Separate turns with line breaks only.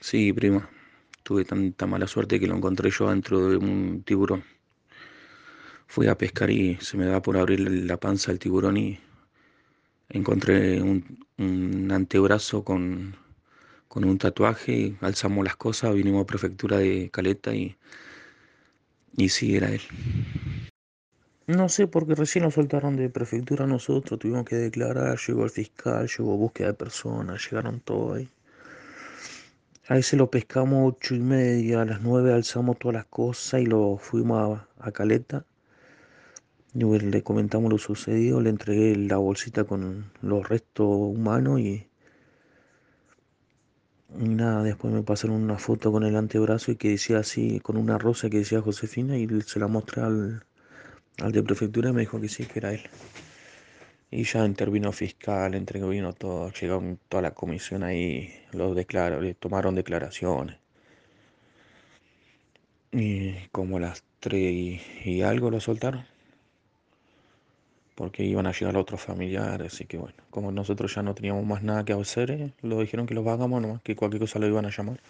Sí, prima. Tuve tanta mala suerte que lo encontré yo dentro de un tiburón. Fui a pescar y se me da por abrir la panza del tiburón y encontré un, antebrazo con, con un tatuaje. Alzamos las cosas, vinimos a prefectura de Caleta y, y sí, era él. No sé, porque recién lo soltaron de prefectura nosotros, tuvimos que declarar, llegó el fiscal, llegó búsqueda de personas, llegaron todos ahí. Ahí se lo pescamos ocho y media, a las nueve alzamos todas las cosas y lo fuimos a, a Caleta. Y le comentamos lo sucedido, le entregué la bolsita con los restos humanos y, y nada, después me pasaron una foto con el antebrazo y que decía así, con una rosa que decía Josefina y se la mostré al, al de prefectura y me dijo que sí, que era él. Y ya intervino fiscal, intervino todo, llegaron toda la comisión ahí, los declaró, le tomaron declaraciones. Y como a las 3 y, algo lo soltaron. Porque iban a llegar otros familiares, así que bueno, como nosotros ya no teníamos más nada que hacer, eh, lo dijeron que los hagamos nomás, que cualquier cosa lo iban a llamar.